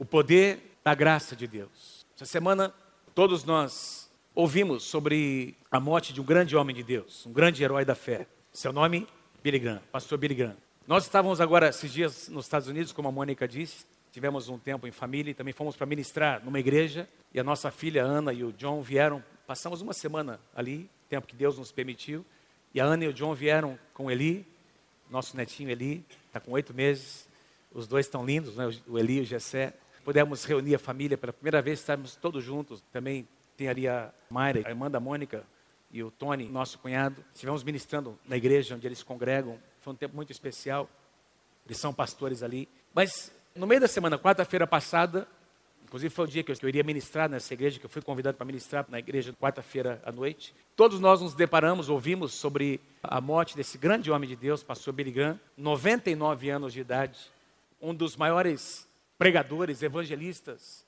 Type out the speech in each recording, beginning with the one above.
o poder da graça de Deus. Essa semana, todos nós ouvimos sobre a morte de um grande homem de Deus, um grande herói da fé. Seu nome, Billy Graham, pastor Billy Graham. Nós estávamos agora, esses dias, nos Estados Unidos, como a Mônica disse, tivemos um tempo em família e também fomos para ministrar numa igreja. E a nossa filha Ana e o John vieram, passamos uma semana ali, tempo que Deus nos permitiu. E a Ana e o John vieram com Eli, nosso netinho Eli, está com oito meses. Os dois estão lindos, né? o Eli e o Gessé. Pudemos reunir a família pela primeira vez, estarmos todos juntos. Também tem ali a Mayra, a irmã da Mônica e o Tony, nosso cunhado. Estivemos ministrando na igreja onde eles congregam. Foi um tempo muito especial. Eles são pastores ali. Mas no meio da semana, quarta-feira passada, inclusive foi o dia que eu iria ministrar nessa igreja, que eu fui convidado para ministrar na igreja quarta-feira à noite. Todos nós nos deparamos, ouvimos sobre a morte desse grande homem de Deus, pastor Billy Graham, 99 anos de idade, um dos maiores pregadores, evangelistas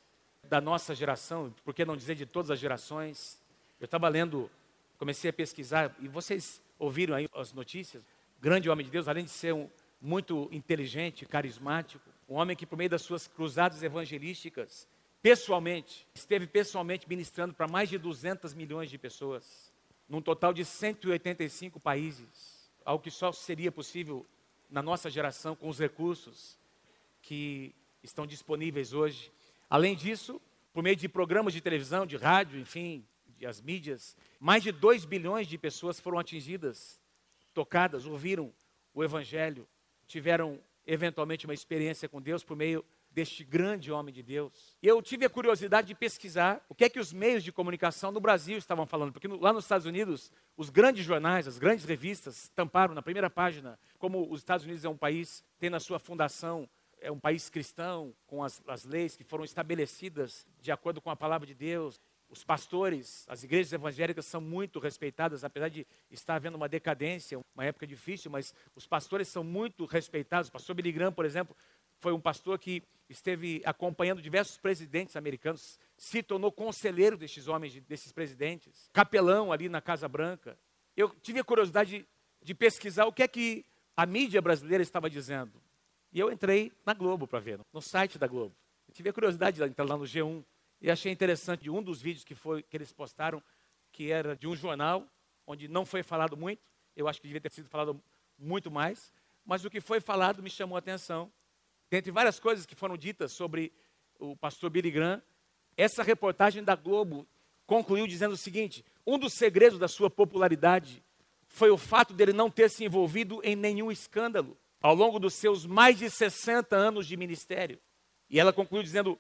da nossa geração, por que não dizer de todas as gerações. Eu estava lendo, comecei a pesquisar, e vocês ouviram aí as notícias. Grande homem de Deus, além de ser um, muito inteligente, carismático, um homem que, por meio das suas cruzadas evangelísticas, pessoalmente, esteve pessoalmente ministrando para mais de 200 milhões de pessoas, num total de 185 países, algo que só seria possível na nossa geração com os recursos que estão disponíveis hoje. Além disso, por meio de programas de televisão, de rádio, enfim, as mídias, mais de 2 bilhões de pessoas foram atingidas, tocadas, ouviram o Evangelho, tiveram eventualmente uma experiência com Deus por meio deste grande homem de Deus. Eu tive a curiosidade de pesquisar o que é que os meios de comunicação no Brasil estavam falando, porque lá nos Estados Unidos, os grandes jornais, as grandes revistas tamparam na primeira página, como os Estados Unidos é um país, tem na sua fundação é um país cristão, com as, as leis que foram estabelecidas de acordo com a palavra de Deus. Os pastores, as igrejas evangélicas são muito respeitadas, apesar de estar havendo uma decadência, uma época difícil, mas os pastores são muito respeitados. O pastor Billy Graham, por exemplo, foi um pastor que esteve acompanhando diversos presidentes americanos, se tornou conselheiro desses homens, desses presidentes, capelão ali na Casa Branca. Eu tive a curiosidade de, de pesquisar o que é que a mídia brasileira estava dizendo. E eu entrei na Globo para ver, no site da Globo. Eu tive a curiosidade de entrar lá no G1 e achei interessante um dos vídeos que, foi, que eles postaram, que era de um jornal, onde não foi falado muito, eu acho que devia ter sido falado muito mais, mas o que foi falado me chamou a atenção. Dentre várias coisas que foram ditas sobre o pastor Billy Graham, essa reportagem da Globo concluiu dizendo o seguinte: um dos segredos da sua popularidade foi o fato dele não ter se envolvido em nenhum escândalo ao longo dos seus mais de 60 anos de ministério. E ela concluiu dizendo: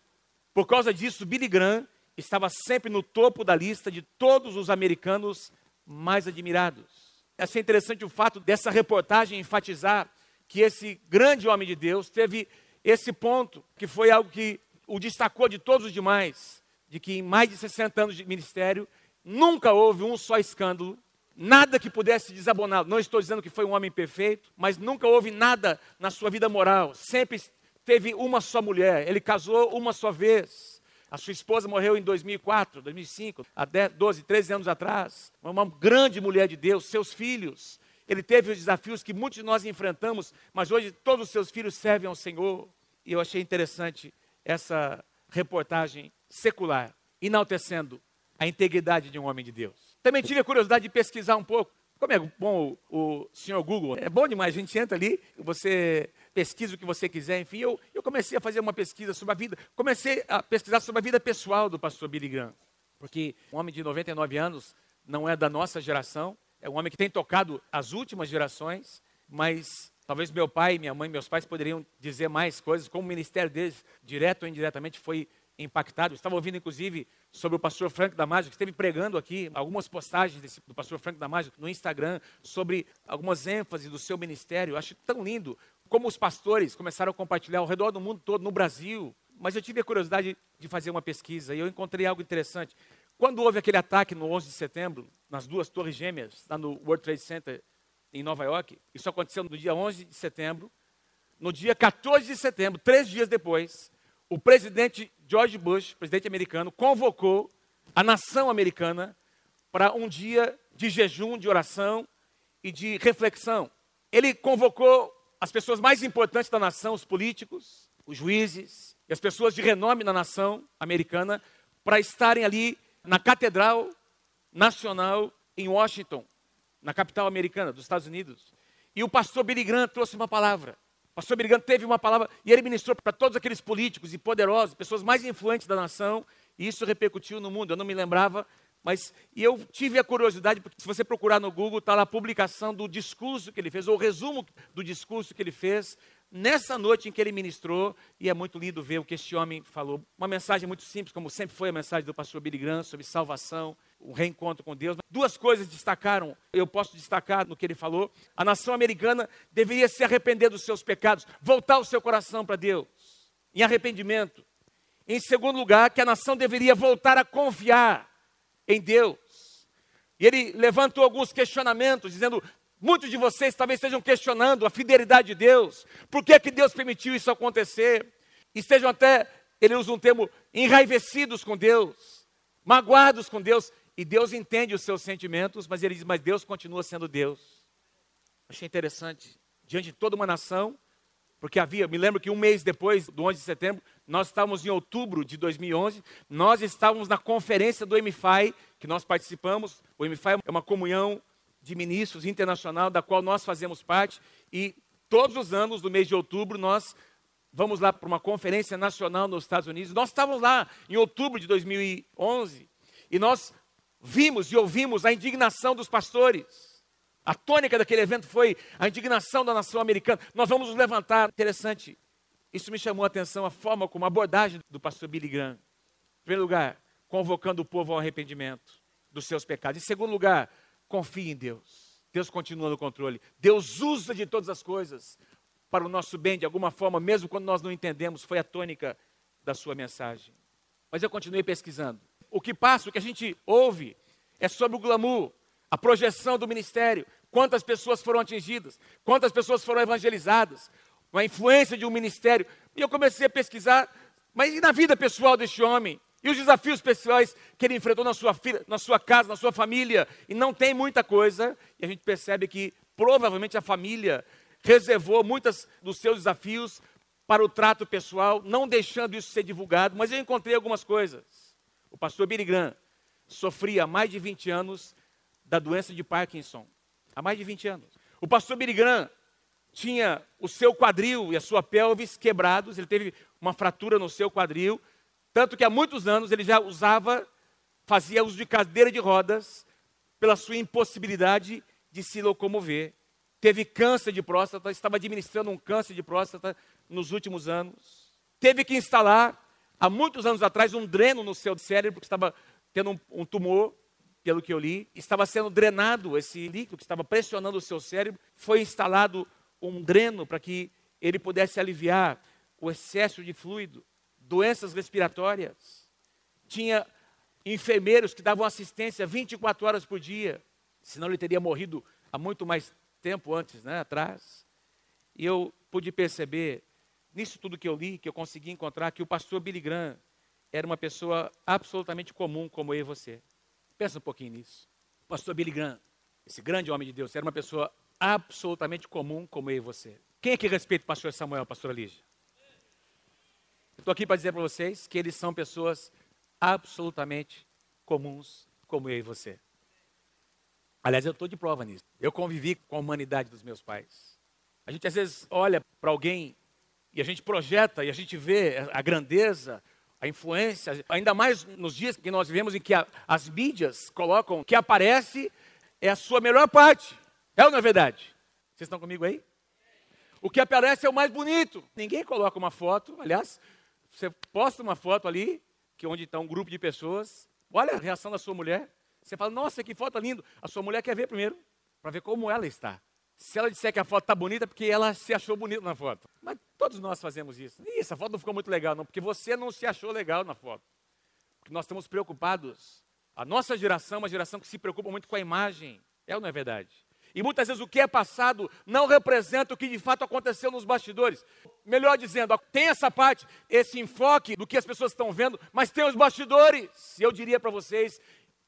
por causa disso, Billy Graham estava sempre no topo da lista de todos os americanos mais admirados. Achei interessante o fato dessa reportagem enfatizar que esse grande homem de Deus teve esse ponto, que foi algo que o destacou de todos os demais, de que em mais de 60 anos de ministério, nunca houve um só escândalo, nada que pudesse desaboná-lo. Não estou dizendo que foi um homem perfeito, mas nunca houve nada na sua vida moral. Sempre teve uma só mulher. Ele casou uma só vez. A sua esposa morreu em 2004, 2005, há 10, 12, 13 anos atrás. Uma grande mulher de Deus, seus filhos. Ele teve os desafios que muitos de nós enfrentamos, mas hoje todos os seus filhos servem ao Senhor. E eu achei interessante essa reportagem secular, enaltecendo a integridade de um homem de Deus. Também tive a curiosidade de pesquisar um pouco. Como é bom o, o senhor Google, é bom demais, a gente entra ali, você pesquisa o que você quiser, enfim. Eu, eu comecei a fazer uma pesquisa sobre a vida, comecei a pesquisar sobre a vida pessoal do pastor Billy Graham, porque um homem de 99 anos não é da nossa geração, é um homem que tem tocado as últimas gerações, mas talvez meu pai, minha mãe, meus pais poderiam dizer mais coisas, como o ministério deles, direto ou indiretamente, foi impactado. estava ouvindo, inclusive, sobre o pastor Frank Damasio, que esteve pregando aqui algumas postagens desse, do pastor Frank Damasio no Instagram, sobre algumas ênfases do seu ministério. Eu acho tão lindo como os pastores começaram a compartilhar ao redor do mundo todo, no Brasil. Mas eu tive a curiosidade de fazer uma pesquisa e eu encontrei algo interessante. Quando houve aquele ataque no 11 de setembro, nas duas torres gêmeas, lá no World Trade Center em Nova York, isso aconteceu no dia 11 de setembro. No dia 14 de setembro, três dias depois, o presidente George Bush, presidente americano, convocou a nação americana para um dia de jejum, de oração e de reflexão. Ele convocou as pessoas mais importantes da nação, os políticos, os juízes, e as pessoas de renome na nação americana para estarem ali na Catedral Nacional em Washington, na capital americana dos Estados Unidos. E o pastor Billy Graham trouxe uma palavra. Pastor Graham teve uma palavra e ele ministrou para todos aqueles políticos e poderosos, pessoas mais influentes da nação, e isso repercutiu no mundo. Eu não me lembrava, mas e eu tive a curiosidade, porque se você procurar no Google, está lá a publicação do discurso que ele fez, ou o resumo do discurso que ele fez nessa noite em que ele ministrou, e é muito lindo ver o que este homem falou. Uma mensagem muito simples, como sempre foi a mensagem do pastor Graham, sobre salvação, o reencontro com Deus. Duas coisas destacaram, eu posso destacar no que ele falou. A nação americana deveria se arrepender dos seus pecados, voltar o seu coração para Deus, em arrependimento. Em segundo lugar, que a nação deveria voltar a confiar em Deus. E ele levantou alguns questionamentos, dizendo: muitos de vocês talvez estejam questionando a fidelidade de Deus, por que, que Deus permitiu isso acontecer? Estejam até, ele usa um termo, enraivecidos com Deus, magoados com Deus, e Deus entende os seus sentimentos, mas ele diz: mas Deus continua sendo Deus. Achei interessante, diante de toda uma nação, porque havia, me lembro que um mês depois do 11 de setembro, nós estávamos em outubro de 2011, nós estávamos na conferência do MFI, que nós participamos. O MFI é uma comunhão de ministros internacional da qual nós fazemos parte, e todos os anos, no mês de outubro, nós vamos lá para uma conferência nacional nos Estados Unidos. Nós estávamos lá em outubro de 2011 e nós vimos e ouvimos a indignação dos pastores a tônica daquele evento foi a indignação da nação americana. Nós vamos nos levantar. Interessante. Isso me chamou a atenção, a forma como a abordagem do pastor Billy Graham. Em primeiro lugar, convocando o povo ao arrependimento dos seus pecados. Em segundo lugar, confie em Deus. Deus continua no controle. Deus usa de todas as coisas para o nosso bem, de alguma forma, mesmo quando nós não entendemos. Foi a tônica da sua mensagem. Mas eu continuei pesquisando. O que passa, o que a gente ouve, é sobre o glamour, a projeção do ministério, quantas pessoas foram atingidas, quantas pessoas foram evangelizadas, a influência de um ministério. E eu comecei a pesquisar, mas e na vida pessoal deste homem? E os desafios pessoais que ele enfrentou na sua, na sua casa, na sua família? E não tem muita coisa, e a gente percebe que provavelmente a família reservou muitos dos seus desafios para o trato pessoal, não deixando isso ser divulgado, mas eu encontrei algumas coisas. O pastor Billy Graham sofria há mais de 20 anos da doença de Parkinson, há mais de 20 anos. O pastor Billy Graham tinha o seu quadril e a sua pelvis quebrados, ele teve uma fratura no seu quadril, tanto que há muitos anos ele já usava, fazia uso de cadeira de rodas, pela sua impossibilidade de se locomover. Teve câncer de próstata, estava administrando um câncer de próstata nos últimos anos. Teve que instalar, há muitos anos atrás, um dreno no seu cérebro, porque estava tendo um, um tumor pelo que eu li, estava sendo drenado esse líquido que estava pressionando o seu cérebro, foi instalado um dreno para que ele pudesse aliviar o excesso de fluido, doenças respiratórias. Tinha enfermeiros que davam assistência 24 horas por dia, senão ele teria morrido há muito mais tempo antes, né, atrás. E eu pude perceber, nisso tudo que eu li, que eu consegui encontrar, que o pastor Billy Graham era uma pessoa absolutamente comum como eu e você. Pensa um pouquinho nisso. O pastor Billy Graham, esse grande homem de Deus, era uma pessoa absolutamente comum como eu e você. Quem é que respeita o pastor Samuel, pastora Lígia? Estou aqui para dizer para vocês que eles são pessoas absolutamente comuns como eu e você. Aliás, eu estou de prova nisso. Eu convivi com a humanidade dos meus pais. A gente às vezes olha para alguém e a gente projeta e a gente vê a grandeza, a influência, ainda mais nos dias que nós vivemos em que a, as mídias colocam que aparece é a sua melhor parte. É ou não é verdade? Vocês estão comigo aí? O que aparece é o mais bonito. Ninguém coloca uma foto, aliás, você posta uma foto ali, que é onde está um grupo de pessoas, olha a reação da sua mulher. Você fala, nossa, que foto linda. A sua mulher quer ver primeiro, para ver como ela está. Se ela disser que a foto está bonita, é porque ela se achou bonita na foto. Mas todos nós fazemos isso. Ih, essa foto não ficou muito legal, não, porque você não se achou legal na foto. Porque nós estamos preocupados. A nossa geração é uma geração que se preocupa muito com a imagem. É ou não é verdade? E muitas vezes o que é passado não representa o que de fato aconteceu nos bastidores. Melhor dizendo, tem essa parte, esse enfoque do que as pessoas estão vendo, mas tem os bastidores. E eu diria para vocês,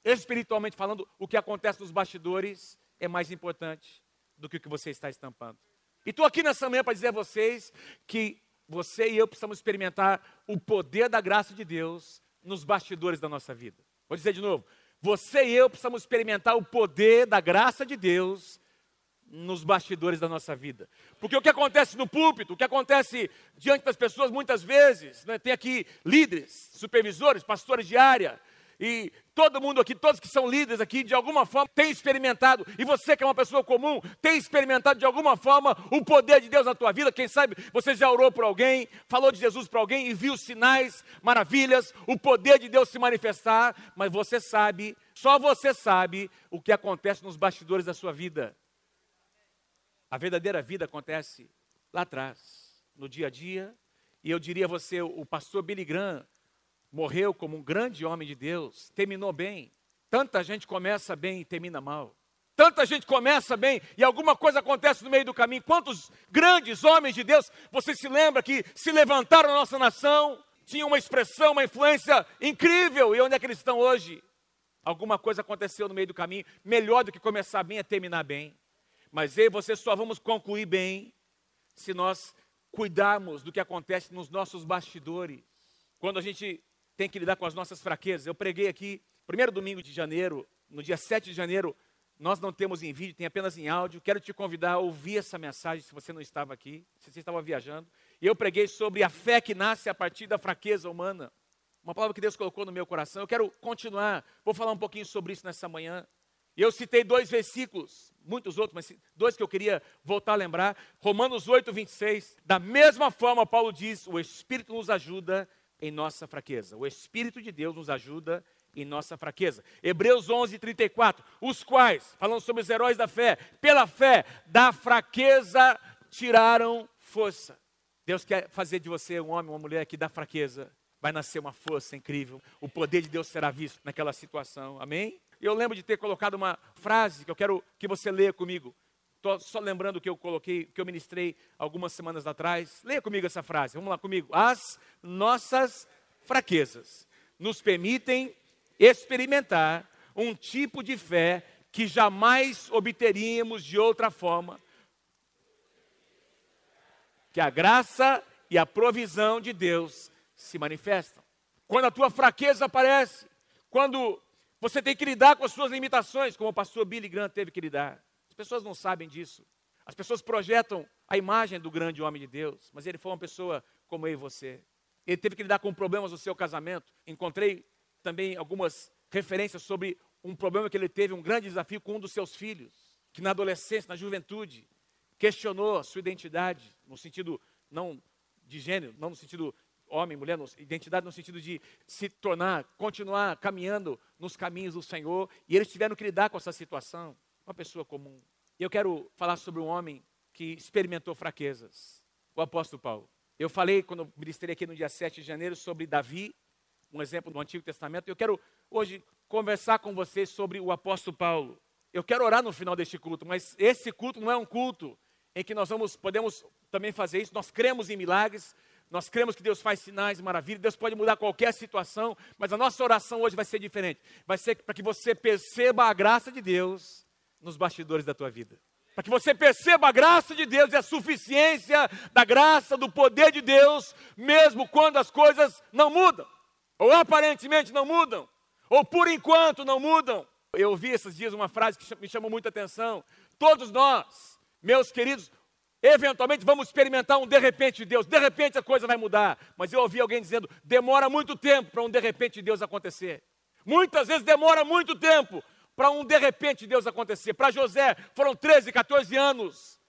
espiritualmente falando, o que acontece nos bastidores é mais importante do que o que você está estampando. E estou aqui nessa manhã para dizer a vocês que você e eu precisamos experimentar o poder da graça de Deus nos bastidores da nossa vida. Vou dizer de novo. Você e eu precisamos experimentar o poder da graça de Deus nos bastidores da nossa vida. Porque o que acontece no púlpito, o que acontece diante das pessoas muitas vezes, né, tem aqui líderes, supervisores, pastores de área, e todo mundo aqui, todos que são líderes aqui, de alguma forma tem experimentado, e você que é uma pessoa comum, tem experimentado de alguma forma o poder de Deus na tua vida. Quem sabe você já orou por alguém, falou de Jesus para alguém e viu sinais, maravilhas, o poder de Deus se manifestar, mas você sabe, só você sabe o que acontece nos bastidores da sua vida. A verdadeira vida acontece lá atrás, no dia a dia, e eu diria a você, o pastor Billy Graham morreu como um grande homem de Deus, terminou bem. Tanta gente começa bem e termina mal. Tanta gente começa bem e alguma coisa acontece no meio do caminho. Quantos grandes homens de Deus você se lembra que se levantaram na nossa nação, tinham uma expressão, uma influência incrível, e onde é que eles estão hoje? Alguma coisa aconteceu no meio do caminho. Melhor do que começar bem é terminar bem. Mas eu e você só vamos concluir bem se nós cuidarmos do que acontece nos nossos bastidores. Quando a gente tem que lidar com as nossas fraquezas. Eu preguei aqui, primeiro domingo de janeiro, no dia 7 de janeiro, nós não temos em vídeo, tem apenas em áudio. Quero te convidar a ouvir essa mensagem se você não estava aqui, se você estava viajando. E eu preguei sobre a fé que nasce a partir da fraqueza humana. Uma palavra que Deus colocou no meu coração. Eu quero continuar, vou falar um pouquinho sobre isso nessa manhã. E eu citei dois versículos, muitos outros, mas dois que eu queria voltar a lembrar. Romanos 8, 26. Da mesma forma, Paulo diz: o Espírito nos ajuda em nossa fraqueza. O Espírito de Deus nos ajuda em nossa fraqueza. Hebreus 11, 34. Os quais, falando sobre os heróis da fé, pela fé, da fraqueza tiraram força. Deus quer fazer de você um homem, uma mulher que da fraqueza vai nascer uma força incrível. O poder de Deus será visto naquela situação. Amém? Eu lembro de ter colocado uma frase que eu quero que você leia comigo. Estou só lembrando que eu coloquei, que eu ministrei algumas semanas atrás. Leia comigo essa frase, vamos lá comigo. As nossas fraquezas nos permitem experimentar um tipo de fé que jamais obteríamos de outra forma. Que a graça e a provisão de Deus se manifestam. Quando a tua fraqueza aparece, quando você tem que lidar com as suas limitações, como o pastor Billy Graham teve que lidar. As pessoas não sabem disso. As pessoas projetam a imagem do grande homem de Deus, mas ele foi uma pessoa como eu e você. Ele teve que lidar com problemas no seu casamento. Encontrei também algumas referências sobre um problema que ele teve, um grande desafio com um dos seus filhos, que na adolescência, na juventude, questionou a sua identidade, no sentido não de gênero, não no sentido homem, mulher, identidade no sentido de se tornar, continuar caminhando nos caminhos do Senhor, e eles tiveram que lidar com essa situação uma pessoa comum. E eu quero falar sobre um homem que experimentou fraquezas, o apóstolo Paulo. Eu falei, quando ministrei aqui no dia 7 de janeiro, sobre Davi, um exemplo do Antigo Testamento. Eu quero hoje conversar com vocês sobre o apóstolo Paulo. Eu quero orar no final deste culto, mas esse culto não é um culto em que nós vamos, podemos também fazer isso. Nós cremos em milagres, nós cremos que Deus faz sinais maravilhas, Deus pode mudar qualquer situação, mas a nossa oração hoje vai ser diferente. Vai ser para que você perceba a graça de Deus nos bastidores da tua vida. Para que você perceba a graça de Deus e a suficiência da graça, do poder de Deus, mesmo quando as coisas não mudam, ou aparentemente não mudam, ou por enquanto não mudam. Eu ouvi esses dias uma frase que me chamou muita atenção. Todos nós, meus queridos, eventualmente vamos experimentar um de repente de Deus, de repente a coisa vai mudar. Mas eu ouvi alguém dizendo: demora muito tempo para um de repente de Deus acontecer. Muitas vezes demora muito tempo para um de repente Deus acontecer. Para José foram 13, 14 anos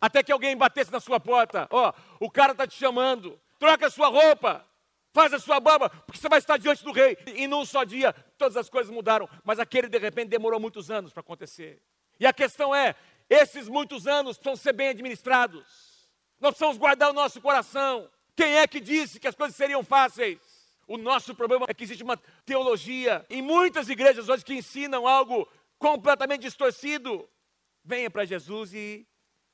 até que alguém batesse na sua porta. Ó, oh, o cara está te chamando. Troca a sua roupa. Faz a sua barba, porque você vai estar diante do rei. E num só dia, todas as coisas mudaram. Mas aquele de repente demorou muitos anos para acontecer. E a questão é: esses muitos anos precisam ser bem administrados. Nós precisamos guardar o nosso coração. Quem é que disse que as coisas seriam fáceis? O nosso problema é que existe uma teologia em muitas igrejas hoje que ensinam algo completamente distorcido. Venha para Jesus e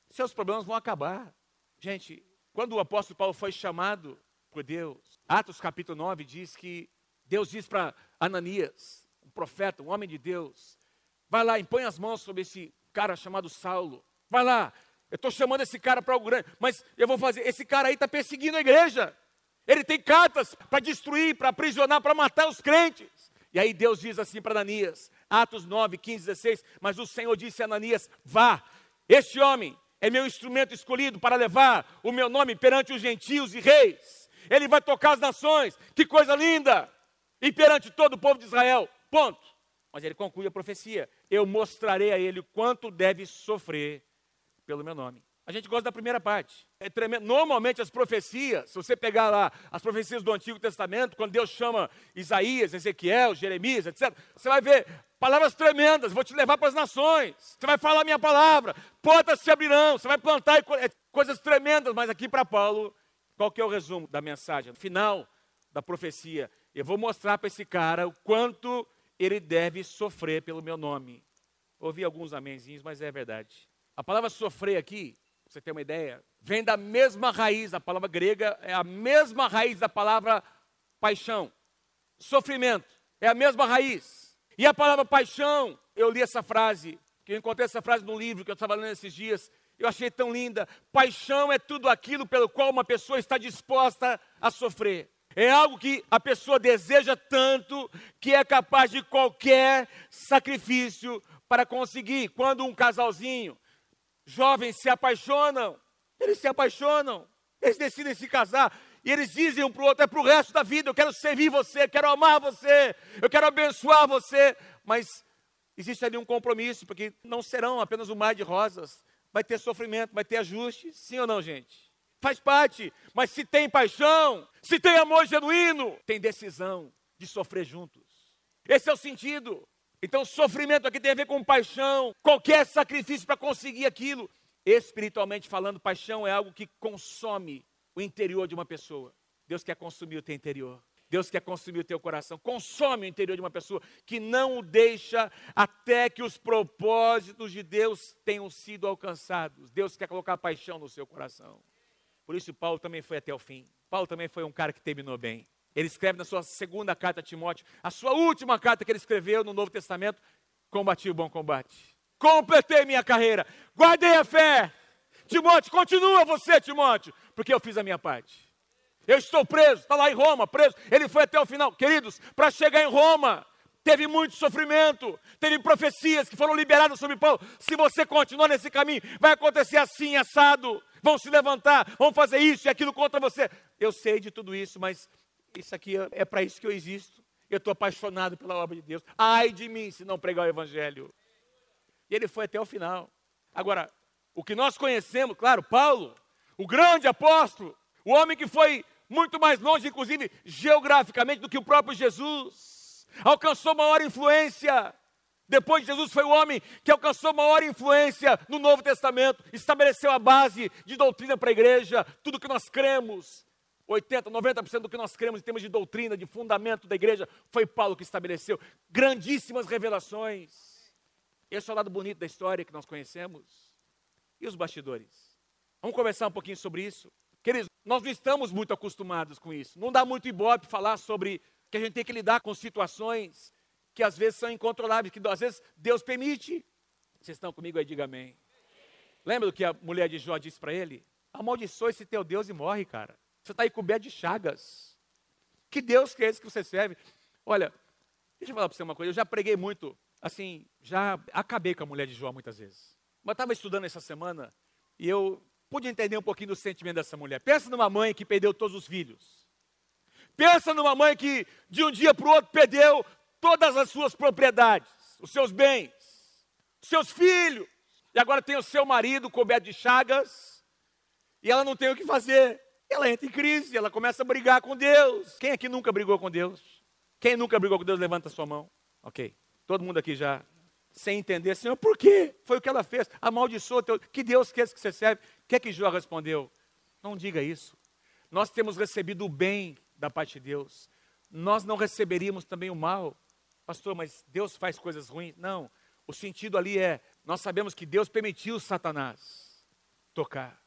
seus problemas vão acabar. Gente, quando o apóstolo Paulo foi chamado por Deus, Atos capítulo 9 diz que Deus diz para Ananias, um profeta, um homem de Deus, vai lá, impõe as mãos sobre esse cara chamado Saulo. Vai lá, Eu estou chamando esse cara para algo grande, mas eu vou fazer. Esse cara aí está perseguindo a igreja. Ele tem cartas para destruir, para aprisionar, para matar os crentes. E aí Deus diz assim para Ananias, Atos 9, 15, 16: Mas o Senhor disse a Ananias: Vá, este homem é meu instrumento escolhido para levar o meu nome perante os gentios e reis. Ele vai tocar as nações, que coisa linda! E perante todo o povo de Israel. Ponto. Mas ele conclui a profecia: Eu mostrarei a ele quanto deve sofrer pelo meu nome. A gente gosta da primeira parte. É tremendo. Normalmente as profecias, se você pegar lá as profecias do Antigo Testamento, quando Deus chama Isaías, Ezequiel, Jeremias, etc., você vai ver palavras tremendas, vou te levar para as nações. Você vai falar minha palavra, portas se abrirão, você vai plantar é, coisas tremendas, mas aqui para Paulo, qual que é o resumo da mensagem? No final da profecia, eu vou mostrar para esse cara o quanto ele deve sofrer pelo meu nome. Ouvi alguns amenzinhos, mas é verdade. A palavra sofrer aqui você ter uma ideia, vem da mesma raiz, a palavra grega é a mesma raiz da palavra paixão, sofrimento, é a mesma raiz. E a palavra paixão, eu li essa frase, que eu encontrei essa frase num livro que eu estava lendo esses dias, eu achei tão linda. Paixão é tudo aquilo pelo qual uma pessoa está disposta a sofrer. É algo que a pessoa deseja tanto que é capaz de qualquer sacrifício para conseguir. Quando um casalzinho jovens se apaixonam, eles se apaixonam, eles decidem se casar, e eles dizem um para o outro, é para o resto da vida, eu quero servir você, quero amar você, eu quero abençoar você, mas existe ali um compromisso, porque não serão apenas um mar de rosas, vai ter sofrimento, vai ter ajuste, sim ou não, gente? Faz parte, mas se tem paixão, se tem amor genuíno, tem decisão de sofrer juntos. Esse é o sentido. Então, sofrimento aqui tem a ver com paixão, qualquer sacrifício para conseguir aquilo. Espiritualmente falando, paixão é algo que consome o interior de uma pessoa. Deus quer consumir o teu interior. Deus quer consumir o teu coração. Consome o interior de uma pessoa que não o deixa até que os propósitos de Deus tenham sido alcançados. Deus quer colocar paixão no seu coração. Por isso, Paulo também foi até o fim. Paulo também foi um cara que terminou bem. Ele escreve na sua segunda carta a Timóteo, a sua última carta que ele escreveu no Novo Testamento: Combati o bom combate, completei minha carreira, guardei a fé. Timóteo, continua você, Timóteo, porque eu fiz a minha parte. Eu estou preso, está lá em Roma, preso. Ele foi até o final. Queridos, para chegar em Roma, teve muito sofrimento, teve profecias que foram liberadas sobre Paulo. Se você continuar nesse caminho, vai acontecer assim, assado. Vão se levantar, vão fazer isso e aquilo contra você. Eu sei de tudo isso, mas isso aqui é para isso que eu existo. Eu estou apaixonado pela obra de Deus. Ai de mim se não pregar o Evangelho. E ele foi até o final. Agora, o que nós conhecemos, claro, Paulo, o grande apóstolo, o homem que foi muito mais longe, inclusive geograficamente, do que o próprio Jesus, alcançou maior influência. Depois de Jesus foi o homem que alcançou maior influência no Novo Testamento, estabeleceu a base de doutrina para a igreja, tudo que nós cremos, 80%, 90% do que nós cremos em termos de doutrina, de fundamento da igreja, foi Paulo que estabeleceu. Grandíssimas revelações. Esse é o lado bonito da história que nós conhecemos. E os bastidores? Vamos conversar um pouquinho sobre isso. Queridos, nós não estamos muito acostumados com isso. Não dá muito ibope falar sobre que a gente tem que lidar com situações que às vezes são incontroláveis, que às vezes Deus permite. Vocês estão comigo aí? Diga amém. Lembra do que a mulher de Jó disse para ele? Amaldiçoe esse teu Deus e morre, cara. Você está aí coberto de chagas. Que Deus que é esse que você serve? Olha, deixa eu falar para você uma coisa. Eu já preguei muito, assim, já acabei com a mulher de Jó muitas vezes. Mas estava estudando essa semana e eu pude entender um pouquinho do sentimento dessa mulher. Pensa numa mãe que perdeu todos os filhos. Pensa numa mãe que de um dia para o outro perdeu todas as suas propriedades, os seus bens, os seus filhos. E agora tem o seu marido coberto de chagas e ela não tem o que fazer. Ela entra em crise, ela começa a brigar com Deus. Quem aqui nunca brigou com Deus? Quem nunca brigou com Deus, levanta a sua mão. Ok. Todo mundo aqui já, sem entender, Senhor, por quê? Foi o que ela fez. Amaldiçoou teu. Que Deus quer que você serve? O que é que Jó respondeu? Não diga isso. Nós temos recebido o bem da parte de Deus. Nós não receberíamos também o mal. Pastor, mas Deus faz coisas ruins? Não. O sentido ali é: nós sabemos que Deus permitiu Satanás tocar.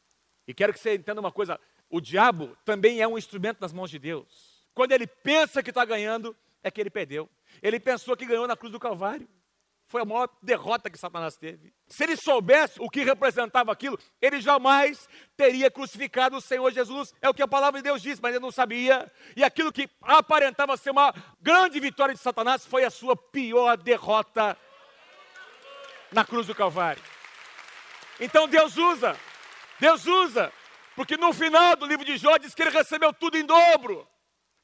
E quero que você entenda uma coisa: o diabo também é um instrumento nas mãos de Deus. Quando ele pensa que está ganhando, é que ele perdeu. Ele pensou que ganhou na cruz do Calvário. foi a maior derrota que Satanás teve. Se ele soubesse o que representava aquilo, ele jamais teria crucificado o Senhor Jesus. É o que a palavra de Deus diz, mas ele não sabia. E aquilo que aparentava ser uma grande vitória de Satanás foi a sua pior derrota na cruz do Calvário. Então Deus usa, Deus usa, porque no final do livro de Jó diz que ele recebeu tudo em dobro.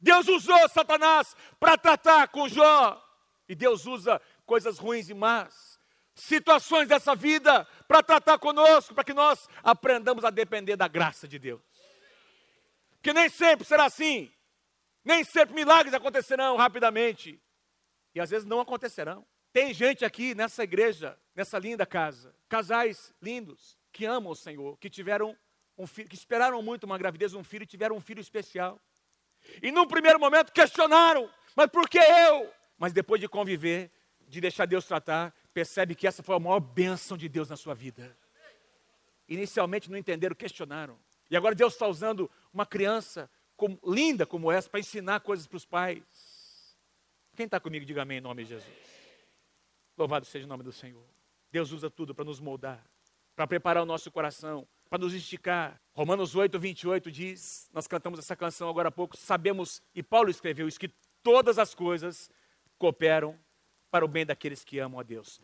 Deus usou Satanás para tratar com Jó. E Deus usa coisas ruins e más, situações dessa vida para tratar conosco, para que nós aprendamos a depender da graça de Deus. Que nem sempre será assim. Nem sempre milagres acontecerão rapidamente. E às vezes não acontecerão. Tem gente aqui nessa igreja, nessa linda casa, casais lindos, que amam o Senhor, que tiveram um filho, que esperaram muito uma gravidez, um filho e tiveram um filho especial. E num primeiro momento questionaram, mas por que eu? Mas depois de conviver, de deixar Deus tratar, percebe que essa foi a maior bênção de Deus na sua vida. Inicialmente não entenderam, questionaram. E agora Deus está usando uma criança como, linda como essa para ensinar coisas para os pais. Quem está comigo, diga amém em nome de Jesus. Louvado seja o nome do Senhor. Deus usa tudo para nos moldar, para preparar o nosso coração, para nos esticar. Romanos 8, 28 diz, nós cantamos essa canção agora há pouco, sabemos, e Paulo escreveu isso, que todas as coisas cooperam para o bem daqueles que amam a Deus.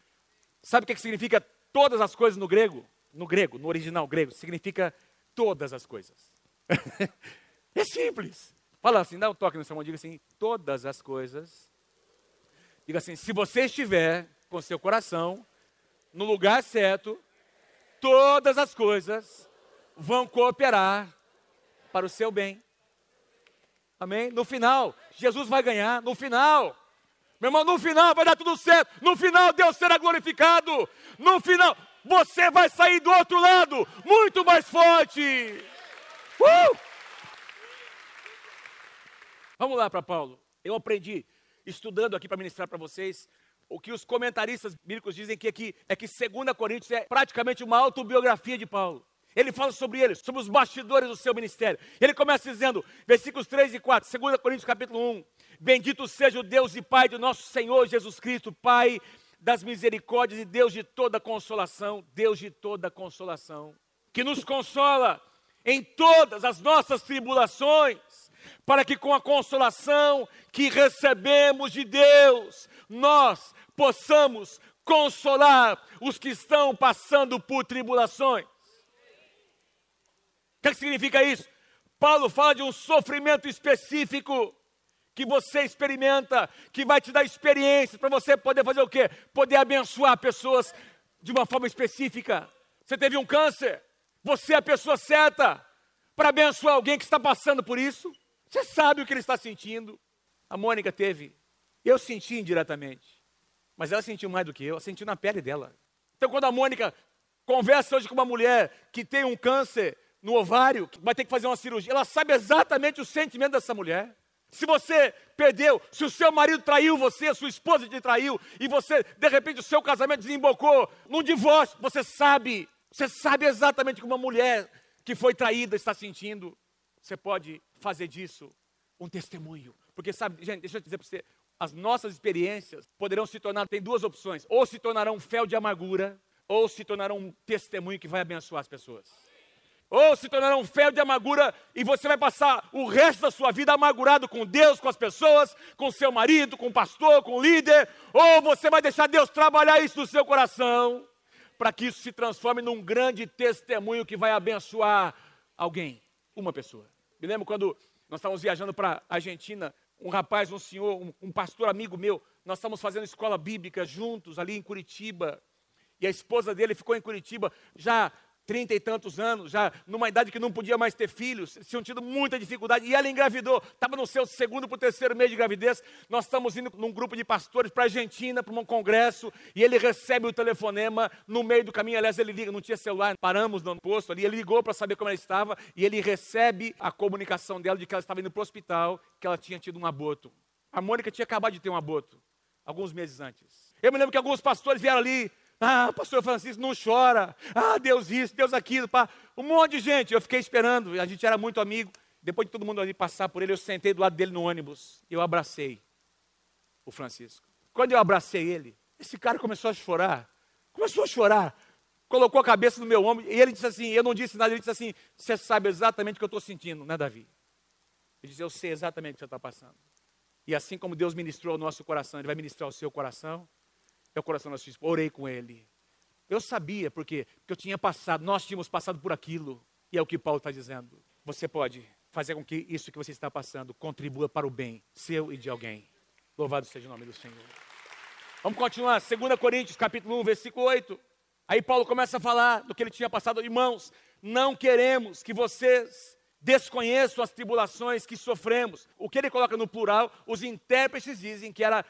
Sabe o que significa todas as coisas no grego? No grego, no original grego, significa todas as coisas. é simples. Fala assim, dá um toque no seu mão, diga assim, todas as coisas. Diga assim, se você estiver com seu coração no lugar certo, todas as coisas vão cooperar para o seu bem. Amém? No final, Jesus vai ganhar. No final, meu irmão, no final vai dar tudo certo. No final Deus será glorificado. No final você vai sair do outro lado muito mais forte. Uh! Vamos lá para Paulo. Eu aprendi estudando aqui para ministrar para vocês o que os comentaristas bíblicos dizem que aqui é que 2 Coríntios é praticamente uma autobiografia de Paulo. Ele fala sobre ele, sobre os bastidores do seu ministério. Ele começa dizendo, versículos 3 e 4, 2 Coríntios capítulo 1. Bendito seja o Deus e Pai do nosso Senhor Jesus Cristo, Pai das misericórdias e Deus de toda consolação, Deus de toda consolação, que nos consola em todas as nossas tribulações, para que com a consolação que recebemos de Deus, nós possamos consolar os que estão passando por tribulações que, que significa isso? Paulo fala de um sofrimento específico que você experimenta, que vai te dar experiências para você poder fazer o quê? Poder abençoar pessoas de uma forma específica. Você teve um câncer, você é a pessoa certa para abençoar alguém que está passando por isso. Você sabe o que ele está sentindo. A Mônica teve, eu senti indiretamente, mas ela sentiu mais do que eu, ela sentiu na pele dela. Então, quando a Mônica conversa hoje com uma mulher que tem um câncer, no ovário, vai ter que fazer uma cirurgia. Ela sabe exatamente o sentimento dessa mulher. Se você perdeu, se o seu marido traiu você, a sua esposa te traiu, e você, de repente, o seu casamento desembocou num divórcio, você sabe, você sabe exatamente como uma mulher que foi traída está sentindo. Você pode fazer disso um testemunho. Porque sabe, gente, deixa eu dizer para você, as nossas experiências poderão se tornar, tem duas opções, ou se tornarão um fel de amargura, ou se tornarão um testemunho que vai abençoar as pessoas. Ou se tornará um ferro de amargura e você vai passar o resto da sua vida amargurado com Deus, com as pessoas, com seu marido, com o pastor, com o líder, ou você vai deixar Deus trabalhar isso no seu coração, para que isso se transforme num grande testemunho que vai abençoar alguém, uma pessoa. Me lembro quando nós estávamos viajando para a Argentina, um rapaz, um senhor, um, um pastor amigo meu, nós estávamos fazendo escola bíblica juntos ali em Curitiba, e a esposa dele ficou em Curitiba. Já trinta e tantos anos, já numa idade que não podia mais ter filhos, tinham tido muita dificuldade, e ela engravidou, estava no seu segundo para o terceiro mês de gravidez. Nós estamos indo num grupo de pastores para a Argentina, para um congresso, e ele recebe o telefonema no meio do caminho. Aliás, ele liga, não tinha celular, paramos no posto ali, ele ligou para saber como ela estava, e ele recebe a comunicação dela de que ela estava indo para o hospital, que ela tinha tido um aborto. A Mônica tinha acabado de ter um aborto, alguns meses antes. Eu me lembro que alguns pastores vieram ali, ah, pastor Francisco, não chora. Ah, Deus isso, Deus aquilo. Pá. Um monte de gente. Eu fiquei esperando, a gente era muito amigo. Depois de todo mundo ali passar por ele, eu sentei do lado dele no ônibus. Eu abracei o Francisco. Quando eu abracei ele, Esse cara começou a chorar. Começou a chorar. Colocou a cabeça no meu ombro. E ele disse assim: Eu não disse nada. Ele disse assim: Você sabe exatamente o que eu estou sentindo, né, Davi? Ele disse: Eu sei exatamente o que você está passando. E assim como Deus ministrou o nosso coração, Ele vai ministrar o seu coração. É o coração da sua esposa. Orei com ele. Eu sabia, porque, porque eu tinha passado, nós tínhamos passado por aquilo. E é o que Paulo está dizendo. Você pode fazer com que isso que você está passando contribua para o bem seu e de alguém. Louvado seja o nome do Senhor. Vamos continuar. 2 Coríntios, capítulo 1, versículo 8. Aí Paulo começa a falar do que ele tinha passado. Irmãos, não queremos que vocês desconheçam as tribulações que sofremos. O que ele coloca no plural, os intérpretes dizem que era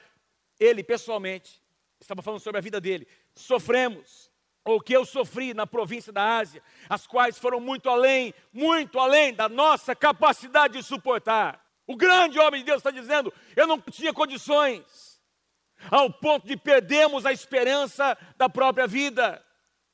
ele pessoalmente, estava falando sobre a vida dele. Sofremos, ou que eu sofri na província da Ásia, as quais foram muito além, muito além da nossa capacidade de suportar. O grande homem de Deus está dizendo: eu não tinha condições, ao ponto de perdermos a esperança da própria vida.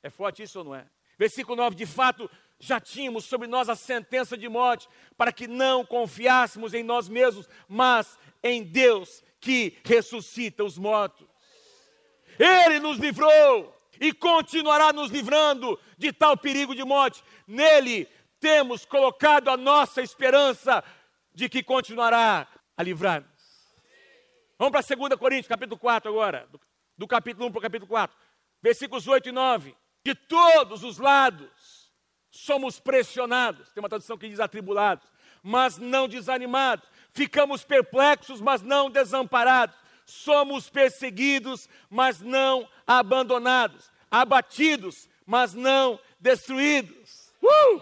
É forte isso ou não é? Versículo 9: de fato, já tínhamos sobre nós a sentença de morte, para que não confiássemos em nós mesmos, mas em Deus que ressuscita os mortos. Ele nos livrou e continuará nos livrando de tal perigo de morte. Nele temos colocado a nossa esperança de que continuará a livrar-nos. Vamos para 2 Coríntios, capítulo 4 agora, do, capítulo 1 para o capítulo 4, versículos 8 e 9. De todos os lados somos pressionados, tem uma tradução que diz atribulados, mas não desanimados. Ficamos perplexos, mas não desamparados. Somos perseguidos, mas não abandonados. Abatidos, mas não destruídos. Uh!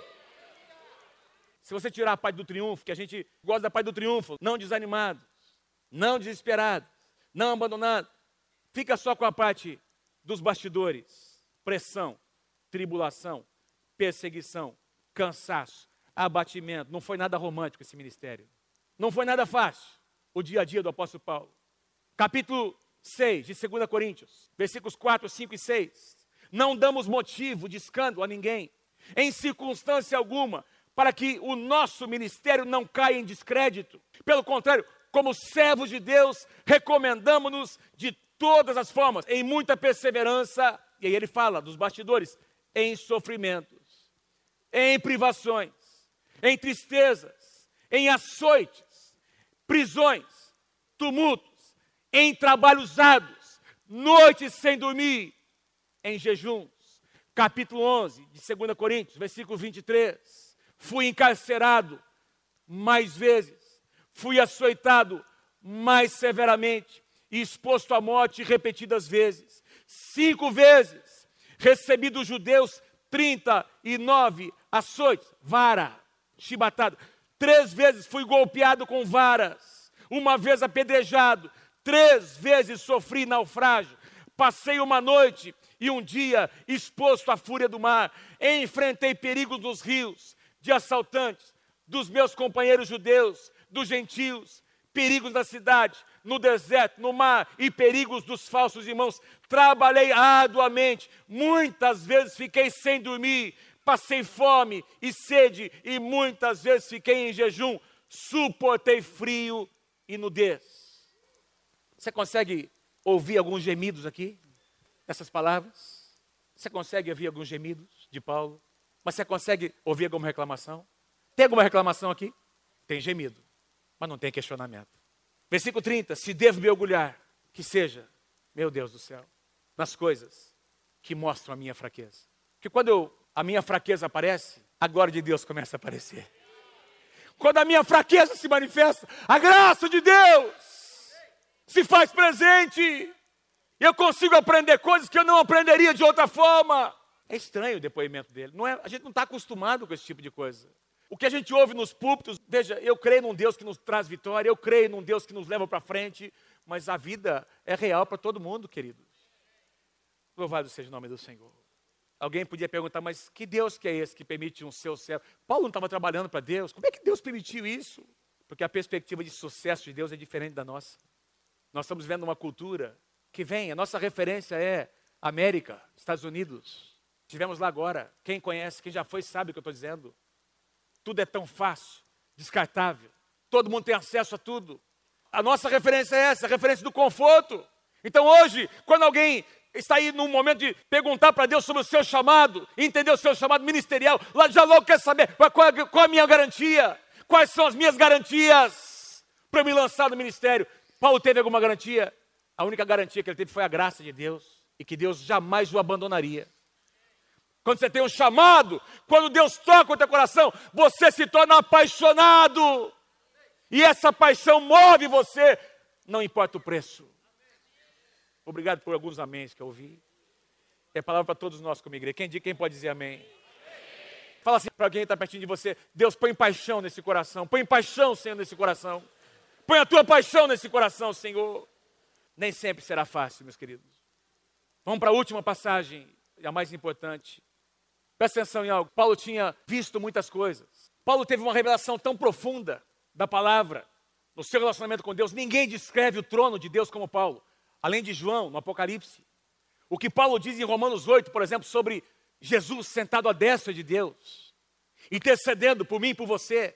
Se você tirar a parte do triunfo, que a gente gosta da parte do triunfo, não desanimado, não desesperado, não abandonado, fica só com a parte dos bastidores, pressão, tribulação, perseguição, cansaço, abatimento. Não foi nada romântico esse ministério. Não foi nada fácil o dia a dia do apóstolo Paulo. Capítulo 6 de 2 Coríntios, versículos 4, 5 e 6. Não damos motivo de escândalo a ninguém, em circunstância alguma, para que o nosso ministério não caia em descrédito. Pelo contrário, como servos de Deus, recomendamos-nos de todas as formas, em muita perseverança, e aí ele fala dos bastidores, em sofrimento em privações, em tristezas, em açoites, prisões, tumultos, em trabalhos árduos, noites sem dormir, em jejuns. Capítulo 11 de 2 Coríntios, versículo 23. Fui encarcerado mais vezes, fui açoitado mais severamente e exposto à morte repetidas vezes. Cinco vezes recebi dos judeus 39 açoites, vara, chibatado. Três vezes fui golpeado com varas, uma vez apedrejado, três vezes sofri naufrágio. Passei uma noite e um dia exposto à fúria do mar. Enfrentei perigos dos rios, de assaltantes, dos meus companheiros judeus, dos gentios, perigos da cidade, no deserto, no mar e perigos dos falsos irmãos. Trabalhei arduamente, muitas vezes fiquei sem dormir, passei fome e sede e muitas vezes fiquei em jejum, suportei frio e nudez. Você consegue ouvir alguns gemidos aqui, nessas palavras? Você consegue ouvir alguns gemidos de Paulo? Mas você consegue ouvir alguma reclamação? Tem alguma reclamação aqui? Tem gemido, mas não tem questionamento. Versículo 30: Se devo me orgulhar, que seja, meu Deus do céu, nas coisas que mostram a minha fraqueza. Porque quando eu, a minha fraqueza aparece, a glória de Deus começa a aparecer. Quando a minha fraqueza se manifesta, a graça de Deus se faz presente. Eu consigo aprender coisas que eu não aprenderia de outra forma. É estranho o depoimento dele. Não é, a gente não está acostumado com esse tipo de coisa. O que a gente ouve nos púlpitos, veja, eu creio num Deus que nos traz vitória, eu creio num Deus que nos leva para frente, mas a vida é real para todo mundo, queridos. Louvado seja o nome do Senhor. Alguém podia perguntar, mas que Deus que é esse que permite um seu céu? Paulo não estava trabalhando para Deus. Como é que Deus permitiu isso? Porque a perspectiva de sucesso de Deus é diferente da nossa. Nós estamos vendo uma cultura que vem, a nossa referência é América, Estados Unidos. Estivemos lá agora. Quem conhece, quem já foi, sabe o que eu estou dizendo. Tudo é tão fácil, descartável. Todo mundo tem acesso a tudo. A nossa referência é essa, a referência do conforto. Então hoje, quando alguém está aí num momento de perguntar para Deus sobre o seu chamado, entender o seu chamado ministerial, lá já logo quer saber qual qual a minha garantia, quais são as minhas garantias para me lançar no ministério. Paulo teve alguma garantia? A única garantia que ele teve foi a graça de Deus e que Deus jamais o abandonaria. Quando você tem um chamado, quando Deus toca o teu coração, você se torna apaixonado. E essa paixão move você, não importa o preço. Obrigado por alguns améns que eu ouvi. É palavra para todos nós como igreja. Quem, quem pode dizer amém? Fala assim para alguém que está pertinho de você: Deus, põe paixão nesse coração. Põe paixão, Senhor, nesse coração. Põe a tua paixão nesse coração, Senhor. Nem sempre será fácil, meus queridos. Vamos para a última passagem, a mais importante. Presta atenção em algo. Paulo tinha visto muitas coisas. Paulo teve uma revelação tão profunda da palavra no seu relacionamento com Deus. Ninguém descreve o trono de Deus como Paulo além de João, no Apocalipse. O que Paulo diz em Romanos 8, por exemplo, sobre Jesus sentado à destra de Deus, intercedendo por mim e por você.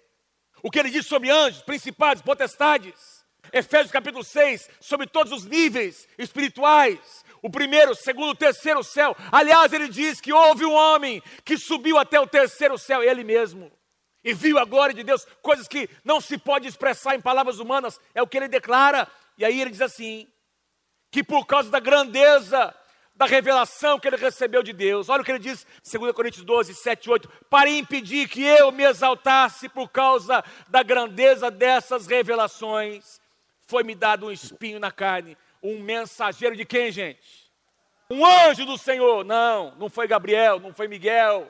O que ele diz sobre anjos, principados, potestades. Efésios capítulo 6, sobre todos os níveis espirituais. O primeiro, o segundo, o terceiro céu. Aliás, ele diz que houve um homem que subiu até o terceiro céu, ele mesmo. E viu a glória de Deus, coisas que não se pode expressar em palavras humanas, é o que ele declara. E aí ele diz assim: que por causa da grandeza da revelação que ele recebeu de Deus, olha o que ele diz, 2 Coríntios 12, 7 8, para impedir que eu me exaltasse por causa da grandeza dessas revelações, foi-me dado um espinho na carne, um mensageiro de quem, gente? Um anjo do Senhor. Não, não foi Gabriel, não foi Miguel,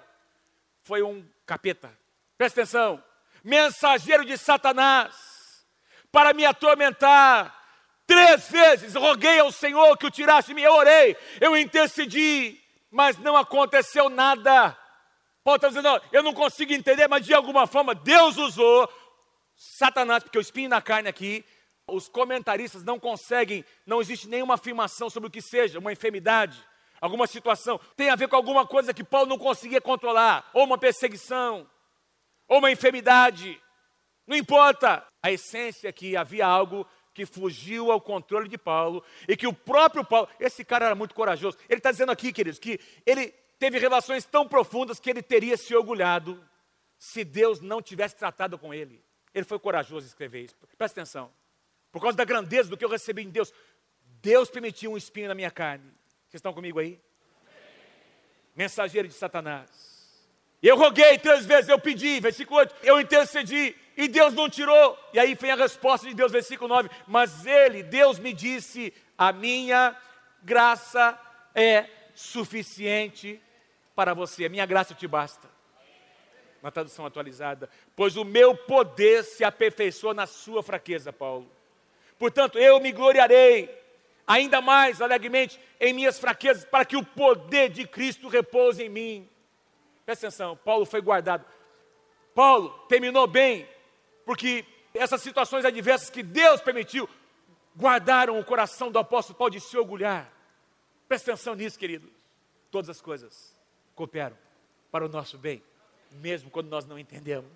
foi um capeta. Presta atenção. Mensageiro de Satanás, para me atormentar, Três vezes roguei ao Senhor que o tirasse de mim. Eu orei, eu intercedi, mas não aconteceu nada. Paulo está dizendo, eu não consigo entender, mas de alguma forma Deus usou Satanás, porque o espinho na carne aqui, os comentaristas não conseguem, não existe nenhuma afirmação sobre o que seja, uma enfermidade, alguma situação, tem a ver com alguma coisa que Paulo não conseguia controlar, ou uma perseguição, ou uma enfermidade, não importa, a essência é que havia algo que fugiu ao controle de Paulo e que o próprio Paulo, esse cara era muito corajoso. Ele está dizendo aqui, queridos, que ele teve relações tão profundas que ele teria se orgulhado se Deus não tivesse tratado com ele. Ele foi corajoso em escrever isso. Presta atenção. Por causa da grandeza do que eu recebi em Deus, Deus permitiu um espinho na minha carne. Vocês estão comigo aí? Mensageiro de Satanás. Eu roguei três vezes, eu pedi, versículo 8, eu intercedi, e Deus não tirou. E aí vem a resposta de Deus, versículo 9: Mas Ele, Deus me disse: A minha graça é suficiente para você, a minha graça te basta. Uma tradução atualizada, pois o meu poder se aperfeiçoa na sua fraqueza, Paulo. Portanto, eu me gloriarei ainda mais alegremente em minhas fraquezas, para que o poder de Cristo repouse em mim. Presta atenção, Paulo foi guardado. Paulo terminou bem, porque essas situações adversas que Deus permitiu guardaram o coração do apóstolo Paulo de se orgulhar. Presta atenção nisso, queridos. Todas as coisas cooperam para o nosso bem, mesmo quando nós não entendemos.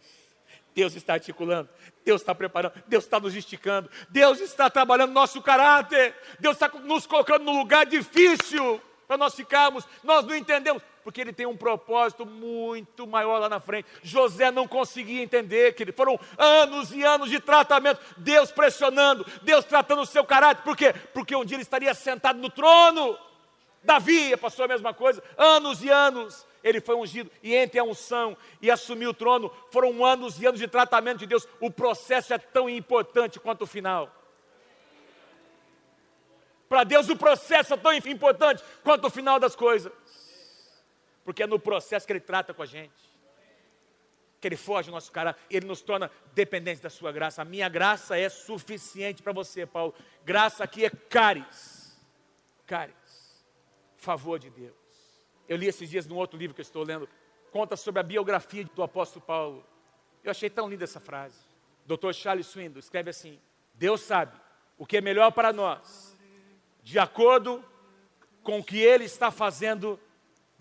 Deus está articulando, Deus está preparando, Deus está nos esticando, Deus está trabalhando nosso caráter, Deus está nos colocando num lugar difícil para nós ficarmos, nós não entendemos, porque ele tem um propósito muito maior lá na frente. José não conseguia entender que foram anos e anos de tratamento, Deus pressionando, Deus tratando o seu caráter, por quê? Porque um dia ele estaria sentado no trono. Davi passou a mesma coisa, anos e anos ele foi ungido, e entre a unção e assumir o trono, foram anos e anos de tratamento de Deus. O processo é tão importante quanto o final. Para Deus o processo é tão importante quanto o final das coisas. Porque é no processo que Ele trata com a gente. Que Ele foge do nosso cara, Ele nos torna dependentes da Sua graça. A minha graça é suficiente para você, Paulo. Graça aqui é caris. Caris. Favor de Deus. Eu li esses dias num outro livro que eu estou lendo. Conta sobre a biografia do apóstolo Paulo. Eu achei tão linda essa frase. Dr. Charles Swindoll escreve assim: Deus sabe o que é melhor para nós de acordo com o que Ele está fazendo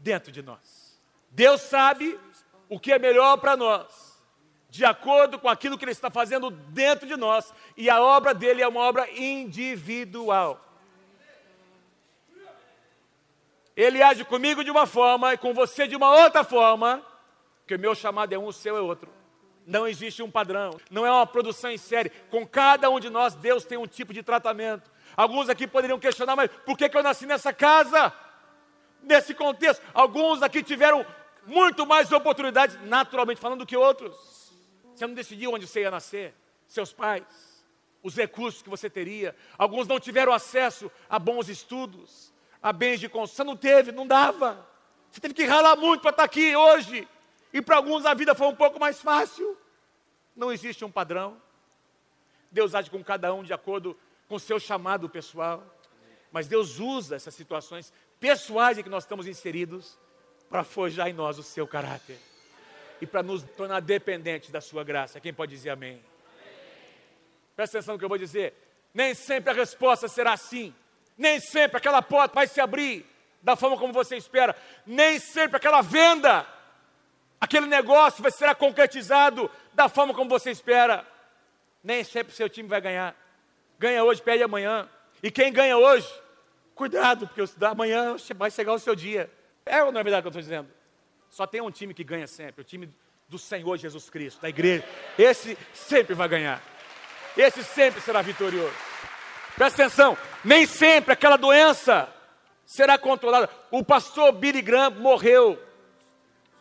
dentro de nós. Deus sabe o que é melhor para nós, de acordo com aquilo que Ele está fazendo dentro de nós, e a obra dele é uma obra individual. Ele age comigo de uma forma e com você de uma outra forma, que o meu chamado é um, o seu é outro. Não existe um padrão, não é uma produção em série. Com cada um de nós, Deus tem um tipo de tratamento. Alguns aqui poderiam questionar, mas por que, que eu nasci nessa casa? Nesse contexto, alguns aqui tiveram muito mais oportunidades, naturalmente falando, do que outros. Você não decidiu onde você ia nascer, seus pais, os recursos que você teria. Alguns não tiveram acesso a bons estudos, a bens de consumo. Você não teve, não dava. Você teve que ralar muito para estar aqui hoje. E para alguns a vida foi um pouco mais fácil. Não existe um padrão. Deus age com cada um de acordo com o seu chamado pessoal. Mas Deus usa essas situações pessoais em que nós estamos inseridos para forjar em nós o seu caráter e para nos tornar dependentes da sua graça. Quem pode dizer amém? Presta atenção no que eu vou dizer. Nem sempre a resposta será assim. Nem sempre aquela porta vai se abrir da forma como você espera. Nem sempre aquela venda, aquele negócio vai ser concretizado da forma como você espera. Nem sempre o seu time vai ganhar. Ganha hoje, perde amanhã. E quem ganha hoje, cuidado, porque amanhã vai chegar o seu dia. É ou não é verdade o que eu estou dizendo? Só tem um time que ganha sempre, o time do Senhor Jesus Cristo, da igreja. Esse sempre vai ganhar. Esse sempre será vitorioso. Presta atenção, nem sempre aquela doença será controlada. O pastor Billy Graham morreu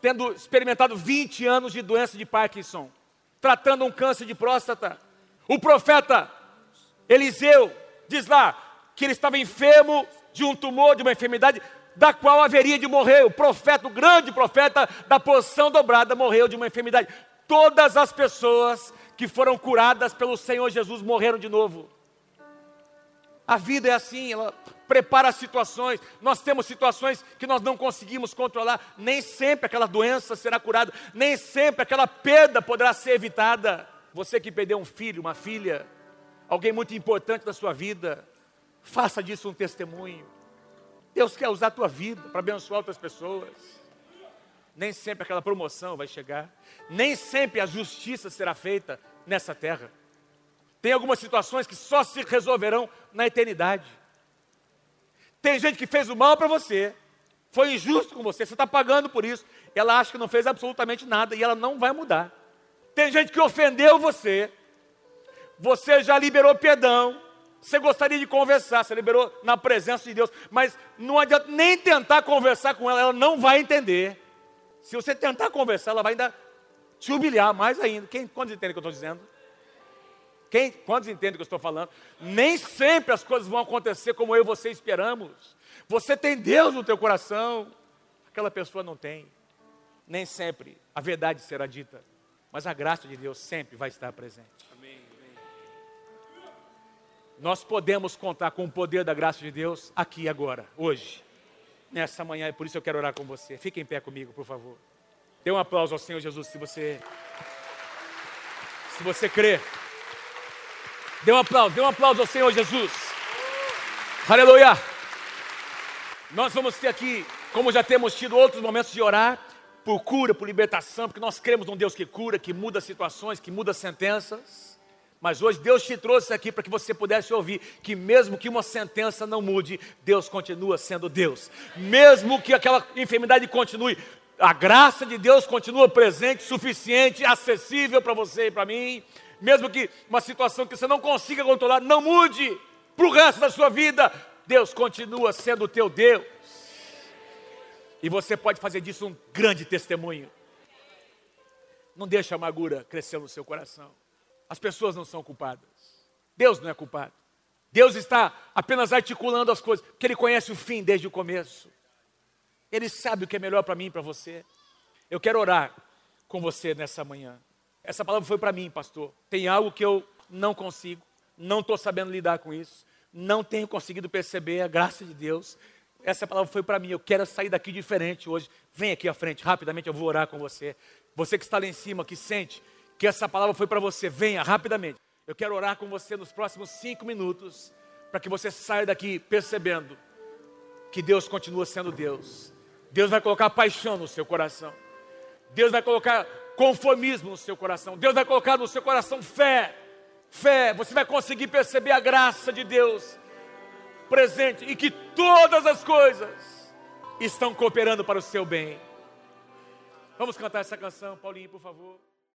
tendo experimentado 20 anos de doença de Parkinson, tratando um câncer de próstata. O profeta Eliseu diz lá que ele estava enfermo de um tumor, de uma enfermidade da qual haveria de morrer. O profeta, o grande profeta da porção dobrada, morreu de uma enfermidade. Todas as pessoas que foram curadas pelo Senhor Jesus morreram de novo. A vida é assim, ela prepara situações. Nós temos situações que nós não conseguimos controlar. Nem sempre aquela doença será curada, nem sempre aquela perda poderá ser evitada. Você que perdeu um filho, uma filha, alguém muito importante da sua vida, faça disso um testemunho. Deus quer usar a tua vida para abençoar outras pessoas. Nem sempre aquela promoção vai chegar, nem sempre a justiça será feita nessa terra. Tem algumas situações que só se resolverão na eternidade. Tem gente que fez o mal para você, foi injusto com você, você está pagando por isso. Ela acha que não fez absolutamente nada e ela não vai mudar. Tem gente que ofendeu você, você já liberou perdão, você gostaria de conversar, você liberou na presença de Deus, mas não adianta nem tentar conversar com ela, ela não vai entender. Se você tentar conversar, ela vai ainda te humilhar mais ainda. Quem, quantos entendem o que eu estou dizendo? Quem, quantos entendem o que eu estou falando? Nem sempre as coisas vão acontecer como eu e você esperamos. Você tem Deus no teu coração, aquela pessoa não tem. Nem sempre a verdade será dita, mas a graça de Deus sempre vai estar presente. Nós podemos contar com o poder da graça de Deus aqui agora, hoje, nessa manhã, e por isso eu quero orar com você. Fique em pé comigo, por favor. Dê um aplauso ao Senhor Jesus se você se você crê. Dê um aplauso, dê um aplauso ao Senhor Jesus. Aleluia. Nós vamos ter aqui, como já temos tido outros momentos de orar, por cura, por libertação, porque nós cremos num Deus que cura, que muda situações, que muda sentenças. Mas hoje Deus te trouxe aqui para que você pudesse ouvir que mesmo que uma sentença não mude, Deus continua sendo Deus. Mesmo que aquela enfermidade continue, a graça de Deus continua presente, suficiente, acessível para você e para mim mesmo que uma situação que você não consiga controlar, não mude para o resto da sua vida, Deus continua sendo o teu Deus. E você pode fazer disso um grande testemunho. Não deixe a amargura crescer no seu coração. As pessoas não são culpadas. Deus não é culpado. Deus está apenas articulando as coisas, porque Ele conhece o fim desde o começo. Ele sabe o que é melhor para mim e para você. Eu quero orar com você nessa manhã. Essa palavra foi para mim, pastor. Tem algo que eu não consigo, não estou sabendo lidar com isso, não tenho conseguido perceber a graça de Deus. Essa palavra foi para mim. Eu quero sair daqui diferente hoje. Vem aqui à frente, rapidamente eu vou orar com você. Você que está lá em cima, que sente que essa palavra foi para você, venha rapidamente. Eu quero orar com você nos próximos cinco minutos, para que você saia daqui percebendo que Deus continua sendo Deus. Deus vai colocar paixão no seu coração. Deus vai colocar conformismo no seu coração. Deus vai colocar no seu coração fé. Fé, você vai conseguir perceber a graça de Deus presente e que todas as coisas estão cooperando para o seu bem. Vamos cantar essa canção, Paulinho, por favor.